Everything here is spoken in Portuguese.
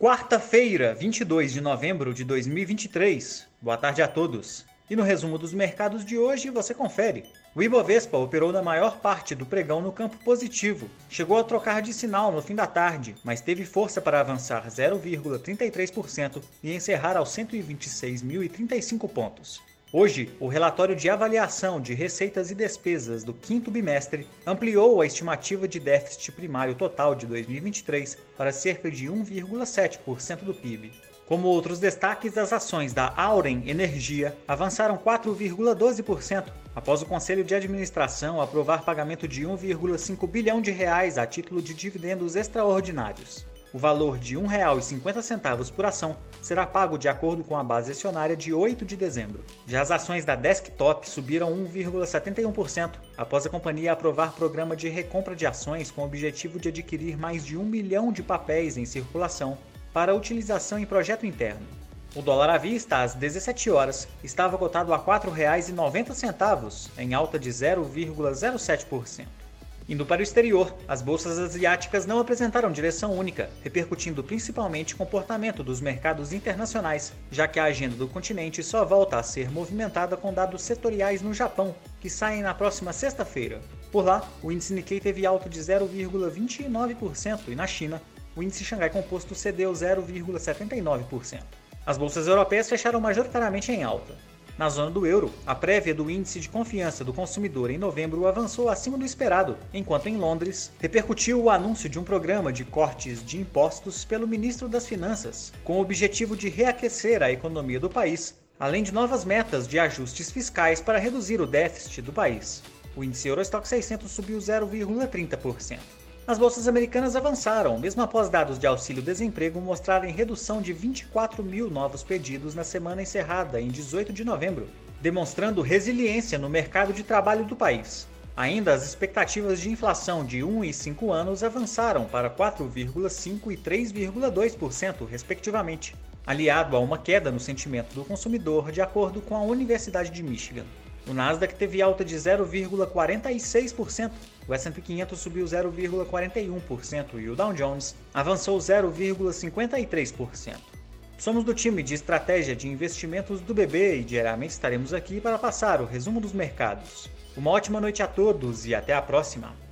Quarta-feira, 22 de novembro de 2023. Boa tarde a todos. E no resumo dos mercados de hoje você confere. O Ibovespa operou na maior parte do pregão no campo positivo. Chegou a trocar de sinal no fim da tarde, mas teve força para avançar 0,33% e encerrar aos 126.035 pontos. Hoje, o relatório de avaliação de receitas e despesas do quinto bimestre ampliou a estimativa de déficit primário total de 2023 para cerca de 1,7% do PIB. Como outros destaques, as ações da Auren Energia avançaram 4,12% após o Conselho de Administração aprovar pagamento de 1,5 bilhão de reais a título de dividendos extraordinários. O valor de R$ 1,50 por ação será pago de acordo com a base acionária de 8 de dezembro. Já as ações da Desktop subiram 1,71% após a companhia aprovar programa de recompra de ações com o objetivo de adquirir mais de um milhão de papéis em circulação para utilização em projeto interno. O dólar à vista, às 17 horas, estava cotado a R$ 4,90, em alta de 0,07%. Indo para o exterior, as bolsas asiáticas não apresentaram direção única, repercutindo principalmente comportamento dos mercados internacionais, já que a agenda do continente só volta a ser movimentada com dados setoriais no Japão, que saem na próxima sexta-feira. Por lá, o índice Nikkei teve alta de 0,29% e na China, o índice Xangai Composto cedeu 0,79%. As bolsas europeias fecharam majoritariamente em alta. Na zona do euro, a prévia do índice de confiança do consumidor em novembro avançou acima do esperado, enquanto em Londres repercutiu o anúncio de um programa de cortes de impostos pelo ministro das Finanças, com o objetivo de reaquecer a economia do país, além de novas metas de ajustes fiscais para reduzir o déficit do país. O índice Eurostock 600 subiu 0,30%. As bolsas americanas avançaram, mesmo após dados de auxílio-desemprego mostrarem redução de 24 mil novos pedidos na semana encerrada em 18 de novembro, demonstrando resiliência no mercado de trabalho do país. Ainda as expectativas de inflação de 1 e 5 anos avançaram para 4,5% e 3,2%, respectivamente, aliado a uma queda no sentimento do consumidor, de acordo com a Universidade de Michigan. O Nasdaq teve alta de 0,46%, o S&P 500 subiu 0,41% e o Dow Jones avançou 0,53%. Somos do time de estratégia de investimentos do BB e diariamente estaremos aqui para passar o resumo dos mercados. Uma ótima noite a todos e até a próxima!